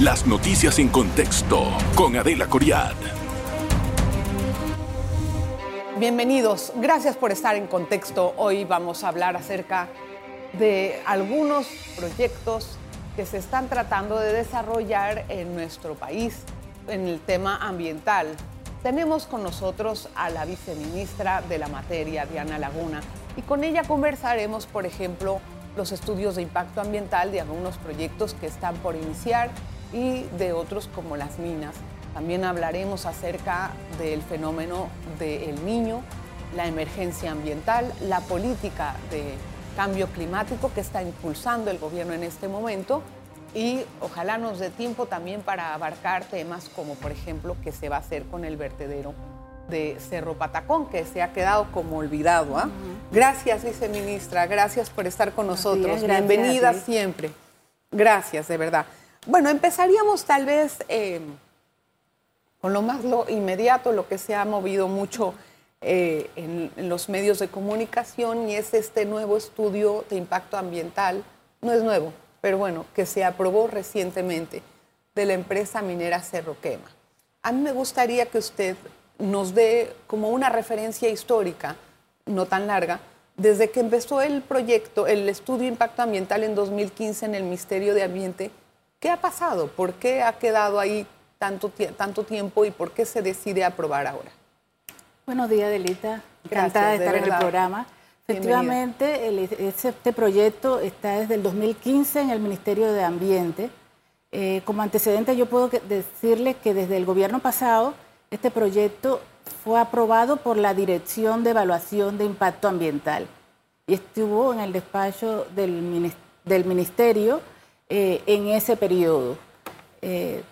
Las noticias en contexto con Adela Coriad. Bienvenidos, gracias por estar en contexto. Hoy vamos a hablar acerca de algunos proyectos que se están tratando de desarrollar en nuestro país en el tema ambiental. Tenemos con nosotros a la viceministra de la materia, Diana Laguna, y con ella conversaremos, por ejemplo, los estudios de impacto ambiental de algunos proyectos que están por iniciar y de otros como las minas. También hablaremos acerca del fenómeno del niño, la emergencia ambiental, la política de cambio climático que está impulsando el gobierno en este momento y ojalá nos dé tiempo también para abarcar temas como por ejemplo qué se va a hacer con el vertedero de Cerro Patacón, que se ha quedado como olvidado. ¿ah? Gracias, viceministra, gracias por estar con nosotros. Bienvenida siempre. Gracias, de verdad. Bueno, empezaríamos tal vez eh, con lo más lo inmediato, lo que se ha movido mucho eh, en, en, los medios de comunicación y es este nuevo estudio de impacto ambiental. No es nuevo, pero bueno, que se aprobó recientemente de la empresa minera Cerro Quema. A mí me gustaría que usted nos dé como una referencia histórica, no tan larga, desde que empezó el proyecto, el estudio de impacto ambiental en 2015 en el Ministerio de Ambiente ¿Qué ha pasado? ¿Por qué ha quedado ahí tanto, tanto tiempo y por qué se decide aprobar ahora? Buenos días, Delita. Encantada de estar en el programa. Efectivamente, este proyecto está desde el 2015 en el Ministerio de Ambiente. Eh, como antecedente, yo puedo decirles que desde el gobierno pasado, este proyecto fue aprobado por la Dirección de Evaluación de Impacto Ambiental y estuvo en el despacho del, Ministerio eh, en ese periodo. Eh,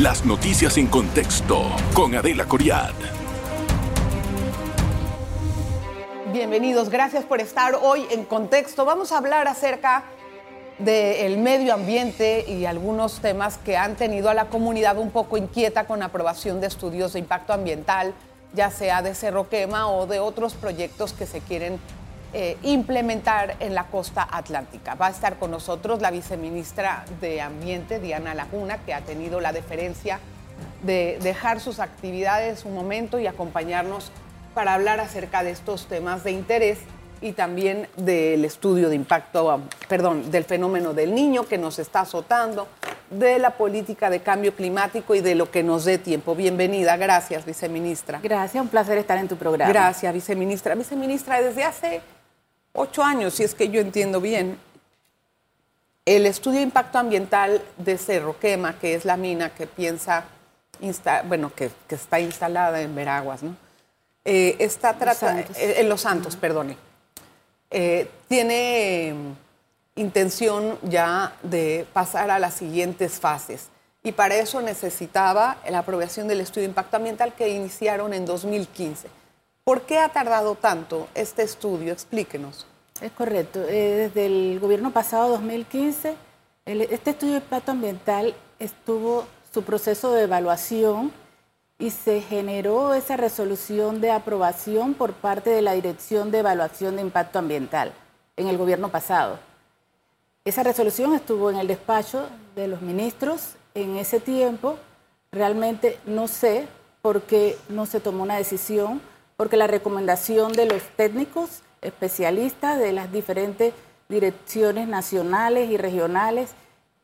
Las noticias en contexto con Adela Coriad. Bienvenidos, gracias por estar hoy en contexto. Vamos a hablar acerca del medio ambiente y algunos temas que han tenido a la comunidad un poco inquieta con aprobación de estudios de impacto ambiental, ya sea de Cerro Quema o de otros proyectos que se quieren eh, implementar en la costa atlántica. Va a estar con nosotros la viceministra de Ambiente, Diana Laguna, que ha tenido la deferencia de dejar sus actividades un momento y acompañarnos para hablar acerca de estos temas de interés y también del estudio de impacto, perdón, del fenómeno del niño que nos está azotando, de la política de cambio climático y de lo que nos dé tiempo. Bienvenida, gracias, viceministra. Gracias, un placer estar en tu programa. Gracias, viceministra. Viceministra, desde hace ocho años, si es que yo entiendo bien, el estudio de impacto ambiental de Cerro Quema, que es la mina que piensa, bueno, que, está instalada en Veraguas, ¿no? Eh, está eh, en Los Santos, perdone. Eh, tiene intención ya de pasar a las siguientes fases. Y para eso necesitaba la aprobación del estudio de impacto ambiental que iniciaron en 2015. ¿Por qué ha tardado tanto este estudio? Explíquenos. Es correcto. Eh, desde el gobierno pasado, 2015, este estudio de impacto ambiental estuvo su proceso de evaluación y se generó esa resolución de aprobación por parte de la Dirección de Evaluación de Impacto Ambiental en el gobierno pasado. Esa resolución estuvo en el despacho de los ministros en ese tiempo. Realmente no sé por qué no se tomó una decisión porque la recomendación de los técnicos especialistas de las diferentes direcciones nacionales y regionales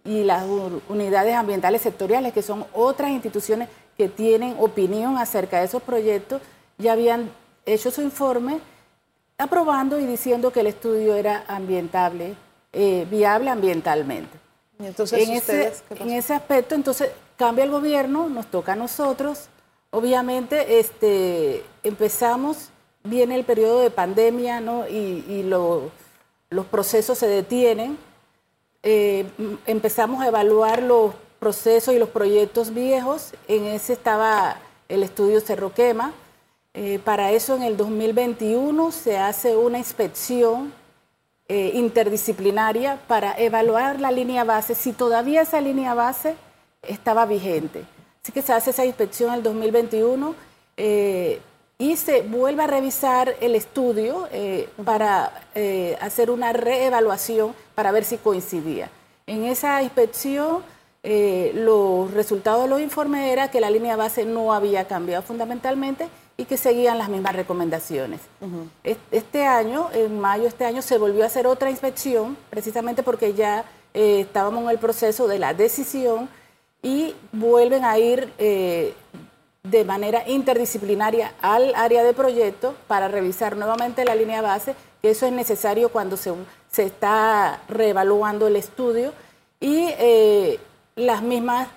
y las unidades ambientales sectoriales, que son otras instituciones que tienen opinión acerca de esos proyectos, ya habían hecho su informe aprobando y diciendo que el estudio era ambientable, eh, viable ambientalmente. entonces, en, ese, en ese aspecto, entonces cambia el gobierno, nos toca a nosotros Obviamente, este, empezamos, viene el periodo de pandemia, ¿no? Y, los procesos se detienen. Eh, empezamos a evaluar los procesos y los proyectos viejos. En ese estaba el estudio Cerro Quema. Eh, para eso en el 2021 se hace una inspección eh, interdisciplinaria para evaluar la línea base, si todavía esa línea base estaba vigente. Así que se hace esa inspección en el 2021 eh, y se vuelve a revisar el estudio para hacer una reevaluación para ver si coincidía. En esa inspección eh, los resultados de los informes era que la línea base no había cambiado fundamentalmente y que seguían las mismas recomendaciones. Este año, en mayo de este año, se volvió a hacer otra inspección, precisamente porque ya eh, estábamos en el proceso de la decisión y vuelven a ir eh, de manera interdisciplinaria al área de proyecto para revisar nuevamente la línea base, que eso es necesario cuando se, se está reevaluando el estudio. Y las mismas,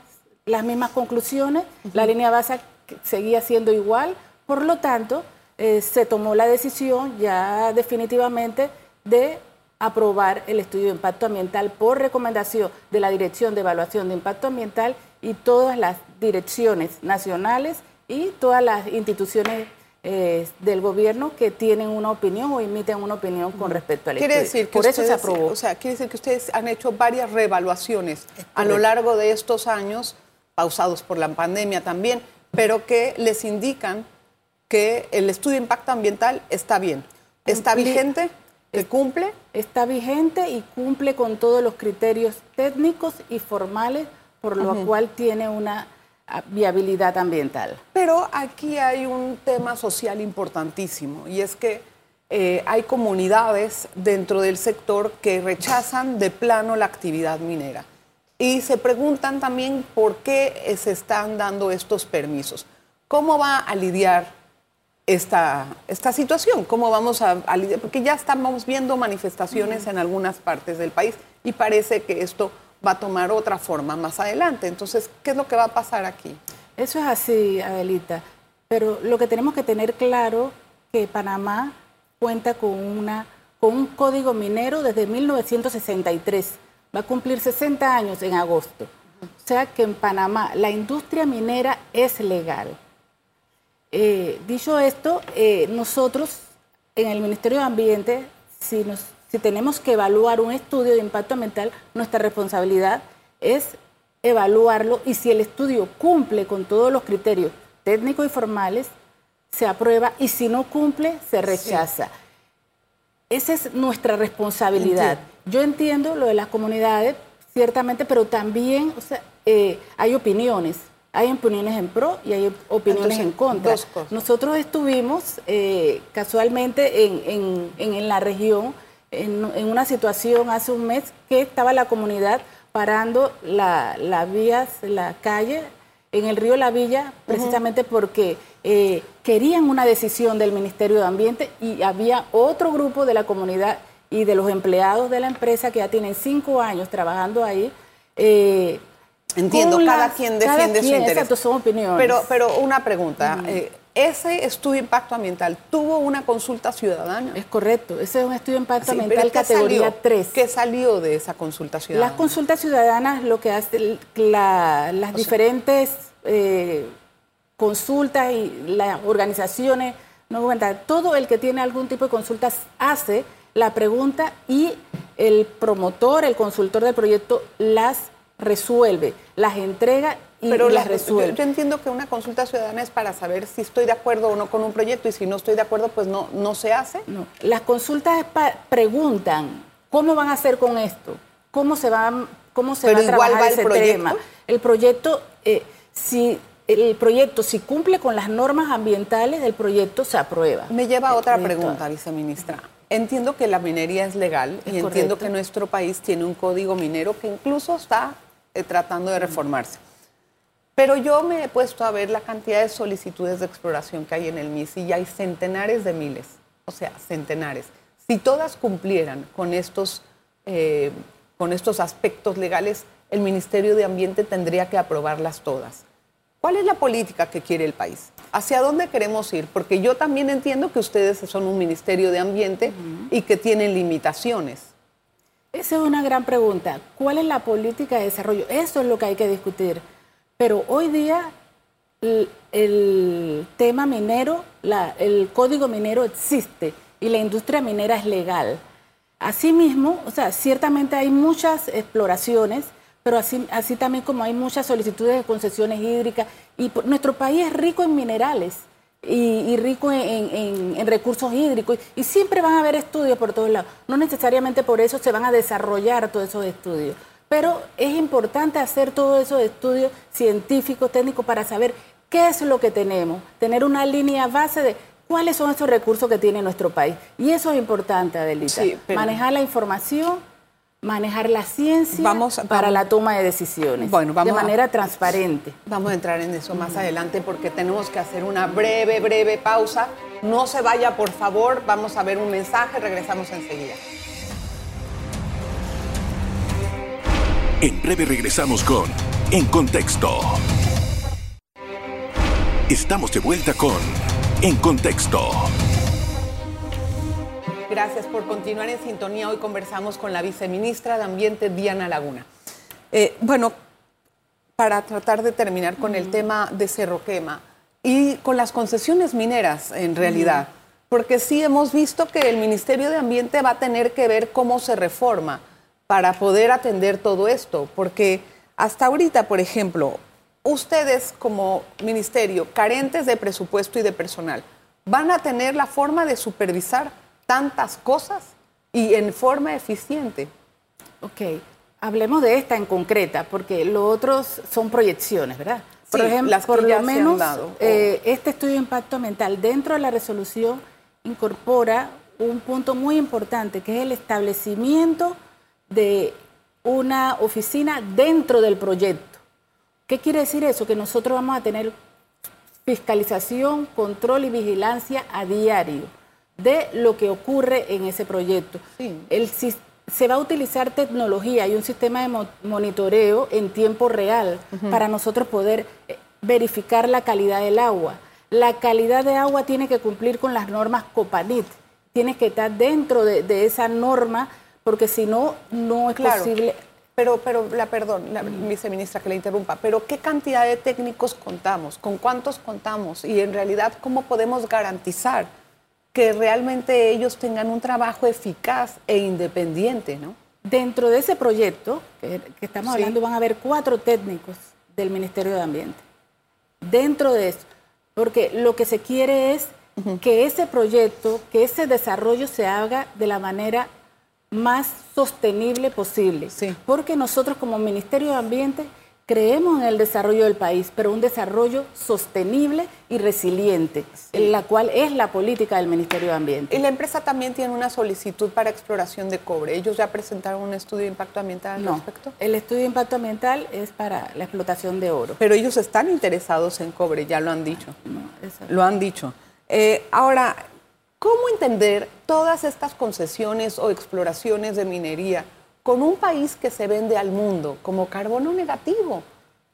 las mismas conclusiones, la línea base seguía siendo igual, por lo tanto, eh, se tomó la decisión ya definitivamente de aprobar el estudio de impacto ambiental por recomendación de la Dirección de Evaluación de Impacto Ambiental y todas las direcciones nacionales y todas las instituciones eh, del gobierno que tienen una opinión o emiten una opinión con respecto al quiere Decir que Por eso se aprobó. O sea, quiere decir que ustedes han hecho varias reevaluaciones a lo largo de estos años, pausados por la pandemia también, pero que les indican que el estudio de impacto ambiental está bien. ¿Está vigente? ¿Que cumple? Está vigente y cumple con todos los criterios técnicos y formales, por lo cual tiene una viabilidad ambiental. Pero aquí hay un tema social importantísimo y es que eh, hay comunidades dentro del sector que rechazan de plano la actividad minera y se preguntan también por qué se están dando estos permisos. ¿Cómo va a lidiar esta, esta situación? ¿Cómo vamos a, a? Porque ya estamos viendo manifestaciones en algunas partes del país y parece que esto va a tomar otra forma más adelante. Entonces, ¿qué es lo que va a pasar aquí? Eso es así, Adelita. Pero lo que tenemos que tener claro que Panamá cuenta con, una, con un código minero desde 1963. Va a cumplir 60 años en agosto. O sea que en Panamá la industria minera es legal. Eh, dicho esto, eh, nosotros en el Ministerio de Ambiente, si nos si tenemos que evaluar un estudio de impacto ambiental, nuestra responsabilidad es evaluarlo y si el estudio cumple con todos los criterios técnicos y formales, se aprueba y si no cumple, se rechaza. Esa es nuestra responsabilidad. Yo entiendo lo de las comunidades, ciertamente, pero también eh, hay opiniones. Hay opiniones en pro y hay opiniones en contra. Nosotros estuvimos eh, casualmente en la región en, una situación hace un mes que estaba la comunidad parando las la vías, la calle en el río La Villa, precisamente porque eh, querían una decisión del Ministerio de Ambiente y había otro grupo de la comunidad y de los empleados de la empresa que ya tienen cinco años trabajando ahí. Eh, Entiendo, cada quien defiende su interés. Exacto, son opiniones. Pero, pero una pregunta ese estudio de impacto ambiental tuvo una consulta ciudadana. Es correcto, ese es un estudio de impacto ambiental categoría 3. ¿Qué salió de esa consulta ciudadana? Las consultas ciudadanas, lo que hace las diferentes eh, consultas y las organizaciones no todo el que tiene algún tipo de consultas hace la pregunta y el promotor, el consultor del proyecto las resuelve, las entrega pero las resuelve. Yo, entiendo que una consulta ciudadana es para saber si estoy de acuerdo o no con un proyecto y si no estoy de acuerdo, pues no, no se hace. No, las consultas preguntan cómo van a hacer con esto, cómo se va, cómo se va a trabajar ese tema. El proyecto, eh, si el proyecto, si cumple con las normas ambientales, el proyecto se aprueba. Me lleva a otra pregunta, viceministra. Entiendo que la minería es legal y entiendo que nuestro país tiene un código minero que incluso está eh, tratando de reformarse. Pero yo me he puesto a ver la cantidad de solicitudes de exploración que hay en el MIS y hay centenares de miles, o sea, centenares. Si todas cumplieran con estos, eh, con estos aspectos legales, el Ministerio de Ambiente tendría que aprobarlas todas. ¿Cuál es la política que quiere el país? ¿Hacia dónde queremos ir? Porque yo también entiendo que ustedes son un Ministerio de Ambiente y que tienen limitaciones. Esa es una gran pregunta. ¿Cuál es la política de desarrollo? Eso es lo que hay que discutir. Pero hoy día el, tema minero, el código minero existe y la industria minera es legal. Asimismo, o sea, ciertamente hay muchas exploraciones, pero así, así también como hay muchas solicitudes de concesiones hídricas y nuestro país es rico en minerales y, rico en, recursos hídricos y siempre van a haber estudios por todos lados. No necesariamente por eso se van a desarrollar todos esos estudios, pero es importante hacer todos esos estudios científicos, técnicos para saber qué es lo que tenemos, tener una línea base de cuáles son esos recursos que tiene nuestro país. Y eso es importante, Adelita. Manejar la información manejar la ciencia para la toma de decisiones de manera transparente. Vamos a entrar en eso más adelante porque tenemos que hacer una breve, breve pausa. No se vaya, por favor. Vamos a ver un mensaje. Regresamos enseguida. En breve regresamos con En Contexto. Estamos de vuelta con En Contexto. Gracias por continuar en sintonía. Hoy conversamos con la viceministra de Ambiente, Diana Laguna. Eh, bueno, para tratar de terminar con el tema de Cerro Quema y con las concesiones mineras en realidad, porque sí hemos visto que el Ministerio de Ambiente va a tener que ver cómo se reforma para poder atender todo esto, porque hasta ahorita, por ejemplo, ustedes como ministerio, carentes de presupuesto y de personal, van a tener la forma de supervisar tantas cosas y en forma eficiente. Ok, hablemos de esta en concreta, porque lo otros son proyecciones, ¿verdad? Por ejemplo, por lo menos eh, este estudio de impacto ambiental dentro de la resolución incorpora un punto muy importante, que es el establecimiento de una oficina dentro del proyecto. ¿Qué quiere decir eso? Que nosotros vamos a tener fiscalización, control y vigilancia a diario de lo que ocurre en ese proyecto. se va a utilizar tecnología y un sistema de monitoreo en tiempo real para nosotros poder eh, verificar la calidad del agua. La calidad de agua tiene que cumplir con las normas COPANIT, tiene que estar dentro de, esa norma, porque si no, no es posible. Pero, pero la perdón, la viceministra que le interrumpa, pero ¿qué cantidad de técnicos contamos? ¿Con cuántos contamos? Y en realidad, ¿cómo podemos garantizar que realmente ellos tengan un trabajo eficaz e independiente, ¿no? Dentro de ese proyecto que, estamos hablando van a haber cuatro técnicos del Ministerio de Ambiente. Dentro de eso, porque lo que se quiere es que ese proyecto, que ese desarrollo se haga de la manera más sostenible posible. Porque nosotros como Ministerio de Ambiente Creemos en el desarrollo del país, pero un desarrollo sostenible y resiliente, en la cual es la política del Ministerio de Ambiente. Y la empresa también tiene una solicitud para exploración de cobre. ¿Ellos ya presentaron un estudio de impacto ambiental al no, respecto? El estudio de impacto ambiental es para la explotación de oro. Pero ellos están interesados en cobre, ya lo han dicho. lo han dicho. Eh, ahora, ¿cómo entender todas estas concesiones o exploraciones de minería? Con un país que se vende al mundo como carbono negativo,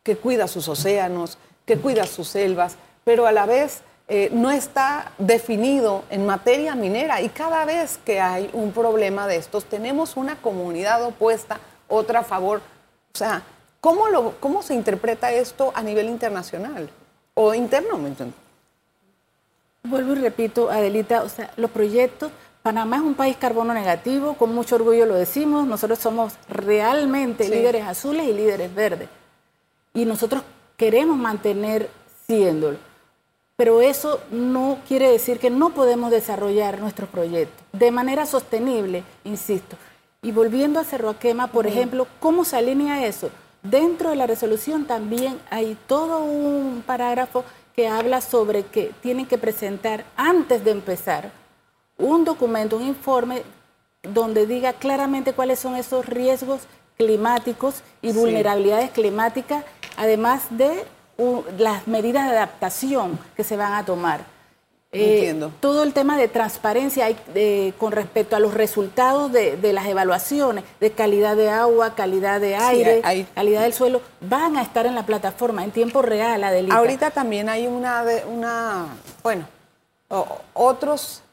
que cuida sus océanos, que cuida sus selvas, pero a la vez eh, no está definido en materia minera y cada vez que hay un problema de estos tenemos una comunidad opuesta, otra a favor. O sea, ¿cómo, lo, cómo se interpreta esto a nivel internacional o interno? Vuelvo y repito, Adelita, o sea, los proyectos Panamá es un país carbono negativo, con mucho orgullo lo decimos, nosotros somos realmente líderes azules y líderes verdes. Y nosotros queremos mantener siéndolo. Pero eso no quiere decir que no podemos desarrollar nuestros proyectos de manera sostenible, insisto. Y volviendo a Cerro Quema, por ejemplo, ¿cómo se alinea eso? Dentro de la resolución también hay todo un parágrafo que habla sobre que tienen que presentar antes de empezar un documento, un informe donde diga claramente cuáles son esos riesgos climáticos y vulnerabilidades climáticas, además de las medidas de adaptación que se van a tomar. Eh, Entiendo. todo el tema de transparencia con respecto a los resultados de, las evaluaciones de calidad de agua, calidad de aire, calidad del suelo, van a estar en la plataforma en tiempo real, Adelita. Ahorita también hay una, una bueno, otros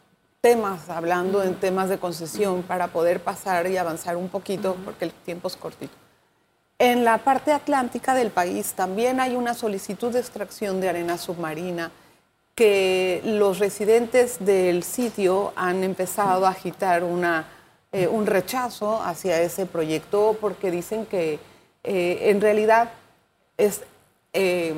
temas, hablando en temas de concesión, para poder pasar y avanzar un poquito, porque el tiempo es cortito. En la parte atlántica del país también hay una solicitud de extracción de arena submarina que los residentes del sitio han empezado a agitar una, eh, un rechazo hacia ese proyecto porque dicen que eh, en realidad es eh,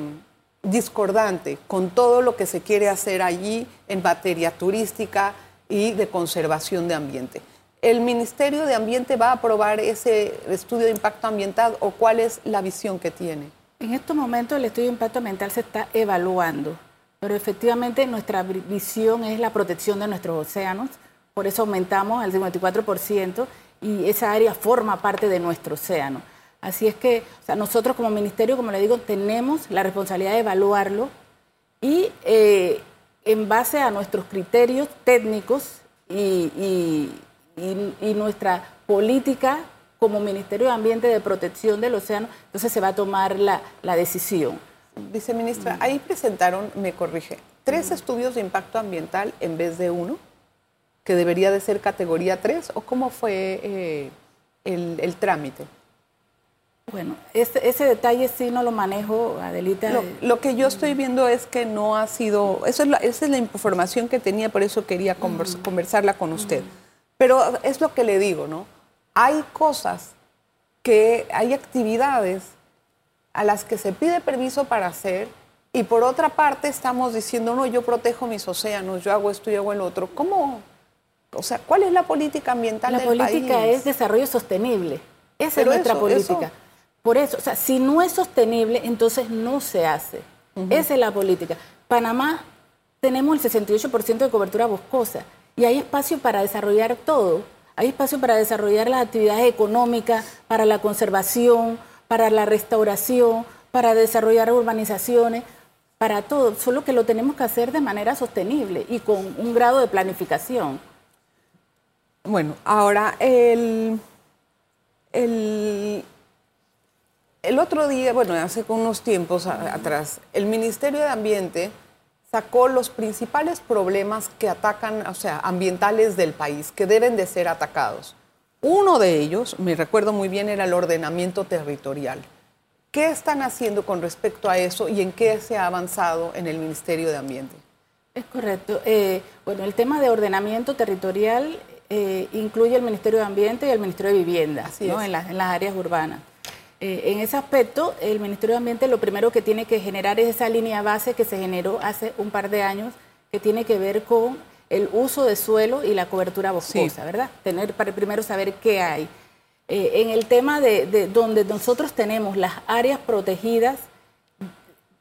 discordante con todo lo que se quiere hacer allí en materia turística y de conservación de ambiente. ¿El Ministerio de Ambiente va a aprobar ese estudio de impacto ambiental o cuál es la visión que tiene? En estos momentos el estudio de impacto ambiental se está evaluando, pero efectivamente nuestra visión es la protección de nuestros océanos, por eso aumentamos al 54% y esa área forma parte de nuestro océano. Así es que nosotros como ministerio, como le digo, tenemos la responsabilidad de evaluarlo y eh, en base a nuestros criterios técnicos y, y, nuestra política como Ministerio de Ambiente de Protección del Océano, entonces se va a tomar la, la decisión. Viceministra, ahí presentaron, me corrige, tres estudios de impacto ambiental en vez de uno, que debería de ser categoría 3, o cómo fue eh, el, el, trámite? Bueno, ese, ese, detalle sí no lo manejo, Adelita. Lo, lo, que yo estoy viendo es que no ha sido, eso es la, esa es la información que tenía, por eso quería conversarla con usted. Pero es lo que le digo, ¿no? Hay cosas que, hay actividades a las que se pide permiso para hacer y por otra parte estamos diciendo, no, yo protejo mis océanos, yo hago esto y hago el otro. ¿Cómo? O sea, ¿cuál es la política ambiental la del país? La política es desarrollo sostenible. Esa es nuestra política. Por eso, o sea, si no es sostenible, entonces no se hace. Esa es la política. Panamá tenemos el 68% de cobertura boscosa y hay espacio para desarrollar todo. Hay espacio para desarrollar las actividades económicas, para la conservación, para la restauración, para desarrollar urbanizaciones, para todo. Solo que lo tenemos que hacer de manera sostenible y con un grado de planificación. Bueno, ahora el, el, el otro día, bueno, hace unos tiempos atrás, el Ministerio de Ambiente sacó los principales problemas que atacan, o sea, ambientales del país, que deben de ser atacados. Uno de ellos, me recuerdo muy bien, era el ordenamiento territorial. ¿Qué están haciendo con respecto a eso y en qué se ha avanzado en el Ministerio de Ambiente? Es correcto. Eh, bueno, el tema de ordenamiento territorial eh, incluye el Ministerio de Ambiente y el Ministerio de Vivienda ¿no? en, en las áreas urbanas. Eh, en ese aspecto, el Ministerio de Ambiente lo primero que tiene que generar es esa línea base que se generó hace un par de años, que tiene que ver con el uso de suelo y la cobertura boscosa, ¿verdad? Tener para primero saber qué hay. Eh, en el tema de, donde nosotros tenemos las áreas protegidas,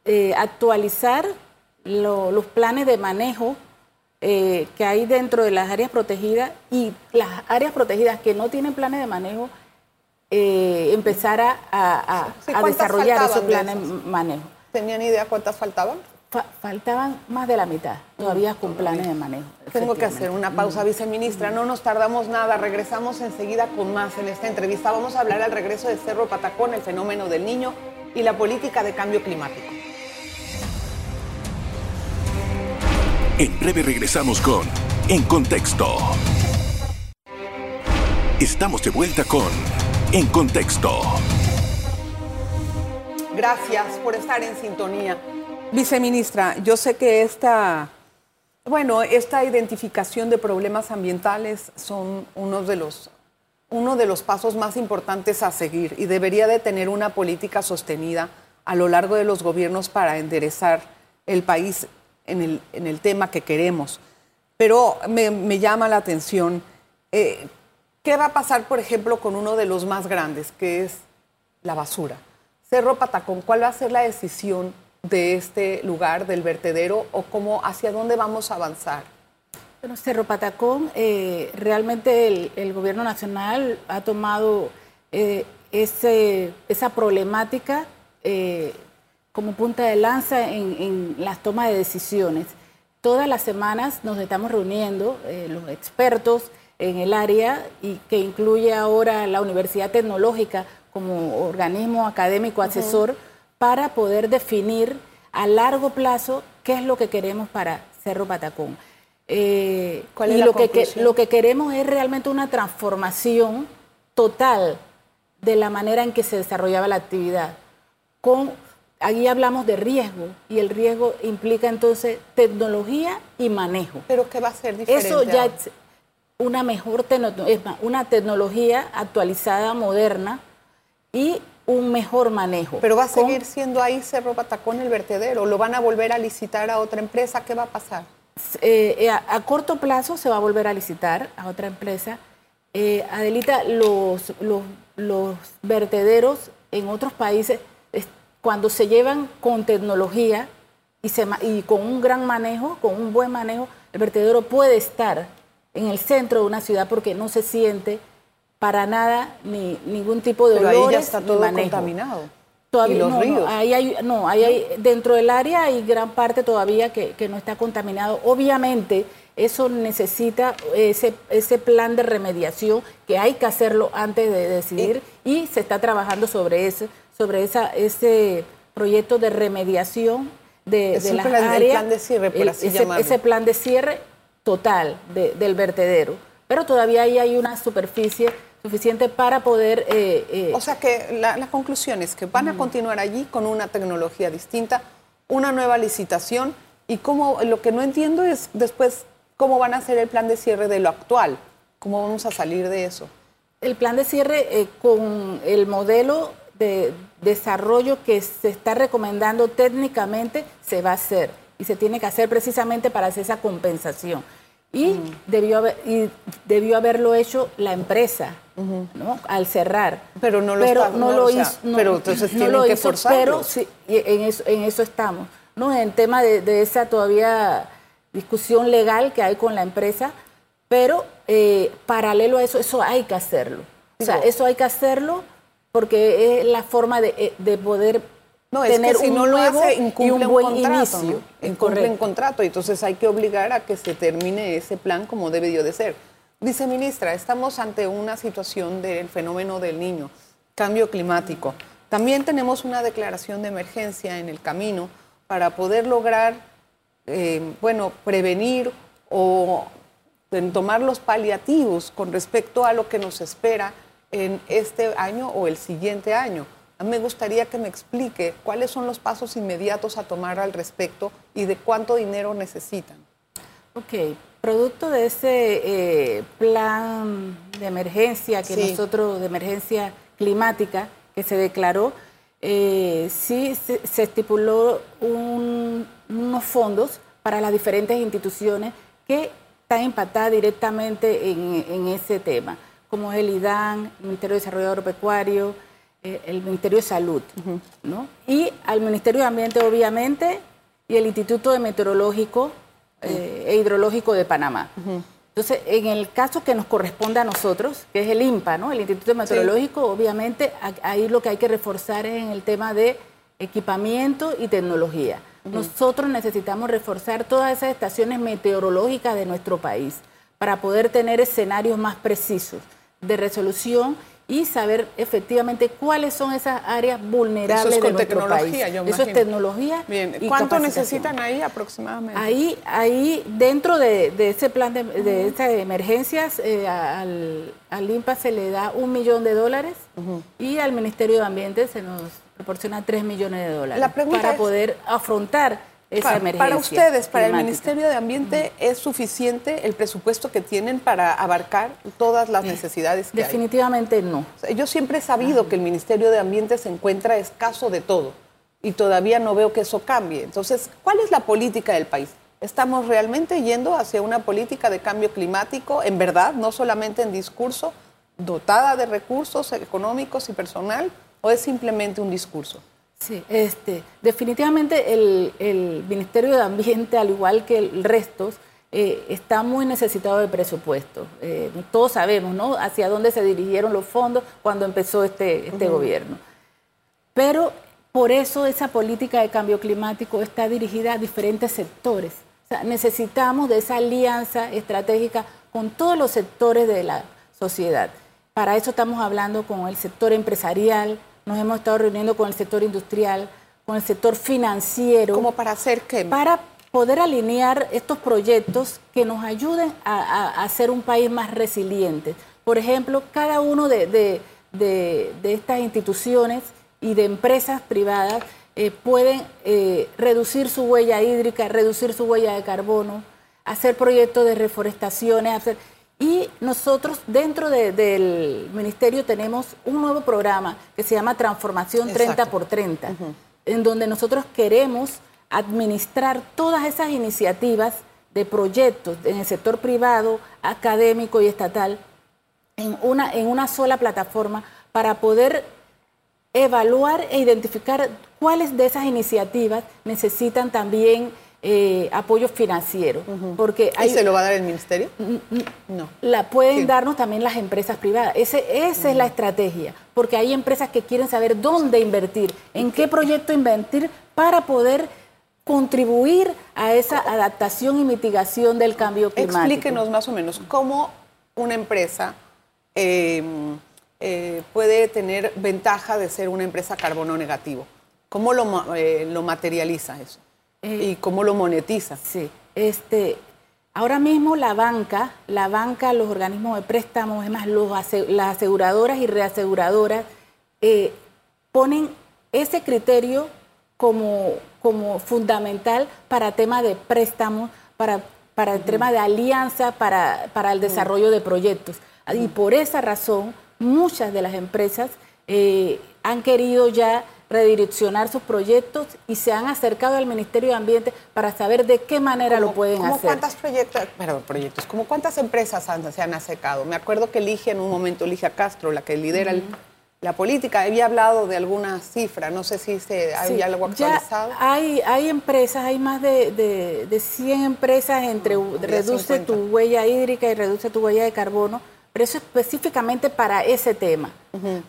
eh, actualizar los planes de manejo que hay dentro de las áreas protegidas y las áreas protegidas que no tienen planes de manejo eh, empezar a, desarrollar esos planes de manejo. ¿Tenían idea cuántas faltaban? faltaban más de la mitad todavía con planes de manejo. Tengo que hacer una pausa, viceministra. No nos tardamos nada. Regresamos enseguida con más en esta entrevista. Vamos a hablar al regreso de Cerro Patacón, el fenómeno del niño y la política de cambio climático. En breve regresamos con En Contexto. Estamos de vuelta con en contexto. Gracias por estar en sintonía. Viceministra, yo sé que esta, bueno, esta identificación de problemas ambientales son uno de los, uno de los pasos más importantes a seguir y debería de tener una política sostenida a lo largo de los gobiernos para enderezar el país en el, en el tema que queremos. Pero me, me llama la atención eh, ¿Qué va a pasar, por ejemplo, con uno de los más grandes, que es la basura? Cerro Patacón, ¿cuál va a ser la decisión de este lugar, del vertedero, o cómo, hacia dónde vamos a avanzar? Bueno, Cerro Patacón, eh, realmente el, gobierno nacional ha tomado eh, esa problemática eh, como punta de lanza en, en, las tomas de decisiones. Todas las semanas nos estamos reuniendo, los expertos, en el área y que incluye ahora la Universidad Tecnológica como organismo académico asesor para poder definir a largo plazo qué es lo que queremos para Cerro Patacón. Eh, y lo que, lo que queremos es realmente una transformación total de la manera en que se desarrollaba la actividad. Con, ahí hablamos de riesgo y el riesgo implica entonces tecnología y manejo. Pero ¿qué va a ser diferente? Eso ya es una mejor una tecnología actualizada, moderna y un mejor manejo. Pero va a seguir siendo ahí Cerro Patacón el vertedero, lo van a volver a licitar a otra empresa, ¿qué va a pasar? Eh, eh, a, corto plazo se va a volver a licitar a otra empresa. Eh, Adelita, los, los, vertederos en otros países, cuando se llevan con tecnología y, se, y con un gran manejo, con un buen manejo, el vertedero puede estar en el centro de una ciudad porque no se siente para nada ni ningún tipo de Pero olores ahí ya está todo contaminado. Todavía, los no, ríos. No, ahí hay, no, ahí hay, dentro del área hay gran parte todavía que, no está contaminado. Obviamente, eso necesita ese, ese plan de remediación que hay que hacerlo antes de decidir y se está trabajando sobre ese, sobre esa, ese proyecto de remediación de, de las áreas. El plan de cierre, por así ese, ese, plan de cierre total del vertedero. Pero todavía ahí hay una superficie suficiente para poder... Eh, eh, o sea que la, conclusión es que van a continuar allí con una tecnología distinta, una nueva licitación y cómo, lo que no entiendo es después cómo van a hacer el plan de cierre de lo actual, cómo vamos a salir de eso. El plan de cierre eh, con el modelo de desarrollo que se está recomendando técnicamente se va a hacer y se tiene que hacer precisamente para hacer esa compensación. Y, debió, haber, y debió haberlo hecho la empresa, ¿no? Al cerrar. Pero no lo, pero no, lo hizo. pero entonces tienen que Pero sí, en eso, en eso estamos. ¿no? En tema de, esa todavía discusión legal que hay con la empresa, pero eh, paralelo a eso, eso hay que hacerlo. O sea, eso hay que hacerlo porque es la forma de, eh, de poder no, es que si no lo hace, incumple un, buen contrato, inicio. Incumple un contrato, y entonces hay que obligar a que se termine ese plan como debió de ser. Viceministra, estamos ante una situación del fenómeno del niño, cambio climático. También tenemos una declaración de emergencia en el camino para poder lograr, eh, bueno, prevenir o tomar los paliativos con respecto a lo que nos espera en este año o el siguiente año me gustaría que me explique cuáles son los pasos inmediatos a tomar al respecto y de cuánto dinero necesitan. Ok, producto de ese eh, plan de emergencia que nosotros, de emergencia climática que se declaró, eh, sí se, estipuló unos fondos para las diferentes instituciones que están impactadas directamente en, en ese tema, como el IDAN, el Ministerio de Desarrollo Agropecuario, el Ministerio de Salud, ¿no? Y al Ministerio de Ambiente, obviamente, y el Instituto de Meteorológico eh, e Hidrológico de Panamá. Entonces, en el caso que nos corresponde a nosotros, que es el INPA, ¿no? El Instituto Meteorológico, obviamente, ahí lo que hay que reforzar es en el tema de equipamiento y tecnología. Nosotros necesitamos reforzar todas esas estaciones meteorológicas de nuestro país para poder tener escenarios más precisos de resolución y saber efectivamente cuáles son esas áreas vulnerables de nuestro tecnología, país. Eso es tecnología. Bien. ¿Cuánto necesitan ahí aproximadamente? Ahí, ahí dentro de, ese plan de, de estas emergencias, eh, al, al, INPA se le da un millón de dólares y al Ministerio de Ambiente se nos proporciona tres millones de dólares para poder afrontar para, ustedes, para el Ministerio de Ambiente, ¿es suficiente el presupuesto que tienen para abarcar todas las necesidades que Definitivamente no. yo siempre he sabido que el Ministerio de Ambiente se encuentra escaso de todo y todavía no veo que eso cambie. Entonces, ¿cuál es la política del país? ¿Estamos realmente yendo hacia una política de cambio climático, en verdad, no solamente en discurso, dotada de recursos económicos y personal, o es simplemente un discurso? Sí, este, definitivamente el, Ministerio de Ambiente, al igual que el resto, eh, está muy necesitado de presupuesto. Eh, todos sabemos, ¿no? Hacia dónde se dirigieron los fondos cuando empezó este, este gobierno. Pero por eso esa política de cambio climático está dirigida a diferentes sectores. necesitamos de esa alianza estratégica con todos los sectores de la sociedad. Para eso estamos hablando con el sector empresarial, nos hemos estado reuniendo con el sector industrial, con el sector financiero. ¿Cómo para hacer qué? Para poder alinear estos proyectos que nos ayuden a, a, ser un país más resiliente. Por ejemplo, cada uno de, estas instituciones y de empresas privadas eh, pueden eh, reducir su huella hídrica, reducir su huella de carbono, hacer proyectos de reforestaciones, hacer... Y nosotros dentro del ministerio tenemos un nuevo programa que se llama Transformación 30 por 30, en donde nosotros queremos administrar todas esas iniciativas de proyectos en el sector privado, académico y estatal en una, en una sola plataforma para poder evaluar e identificar cuáles de esas iniciativas necesitan también eh, apoyo financiero. porque ¿Y se lo va a dar el ministerio? No. La pueden darnos también las empresas privadas. Ese, esa es la estrategia, porque hay empresas que quieren saber dónde invertir, en qué proyecto invertir para poder contribuir a esa adaptación y mitigación del cambio climático. Explíquenos más o menos cómo una empresa em, eh, puede tener ventaja de ser una empresa carbono negativo. ¿Cómo lo, eh, lo materializa eso? Eh, ¿Y cómo lo monetiza? Sí, este, ahora mismo la banca, la banca, los organismos de préstamos, es más, los, las aseguradoras y reaseguradoras ponen ese criterio como como fundamental para tema de préstamos, para, para el tema de alianza, para, para el desarrollo de proyectos. Y por esa razón, muchas de las empresas eh, han querido ya redireccionar sus proyectos y se han acercado al Ministerio de Ambiente para saber de qué manera lo pueden hacer. ¿Cuántas proyectos, proyectos, como cuántas empresas se han acercado? Me acuerdo que elige en un momento, Ligia Castro, la que lidera el la política. Había hablado de alguna cifra, no sé si se, hay algo actualizado. hay, hay empresas, hay más de, de, 100 empresas entre reduce tu huella hídrica y reduce tu huella de carbono, pero eso específicamente para ese tema.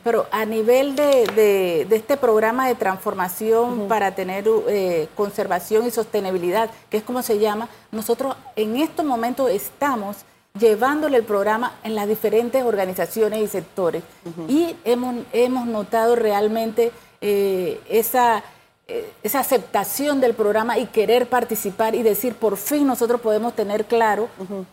Pero a nivel de, este programa de transformación para tener eh, conservación y sostenibilidad, que es como se llama, nosotros en estos momentos estamos llevándole el programa en las diferentes organizaciones y sectores. Y hemos, hemos notado realmente eh, esa, eh, esa aceptación del programa y querer participar y decir, por fin nosotros podemos tener claro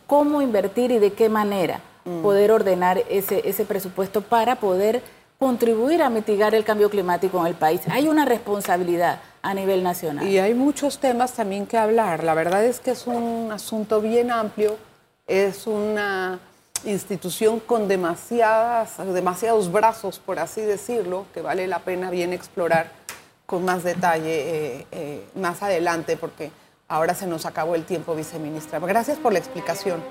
cómo invertir y de qué manera mm. poder ordenar ese, ese presupuesto para poder contribuir a mitigar el cambio climático en el país. Hay una responsabilidad a nivel nacional. Y hay muchos temas también que hablar. La verdad es que es un asunto bien amplio es una institución con demasiadas, demasiados brazos, por así decirlo, que vale la pena bien explorar con más detalle eh, eh, más adelante, porque ahora se nos acabó el tiempo, viceministra. Gracias por la explicación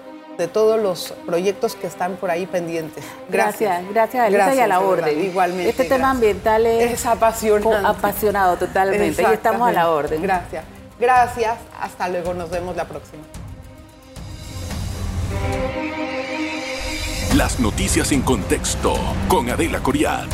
de todos los proyectos que están por ahí pendientes. Gracias, gracias, gracias y a la orden. igualmente. Este tema ambiental es, apasionante. Apasionado totalmente y estamos a la orden. Gracias. Gracias, hasta luego, nos vemos la próxima. Las noticias en contexto con Adela Coriad.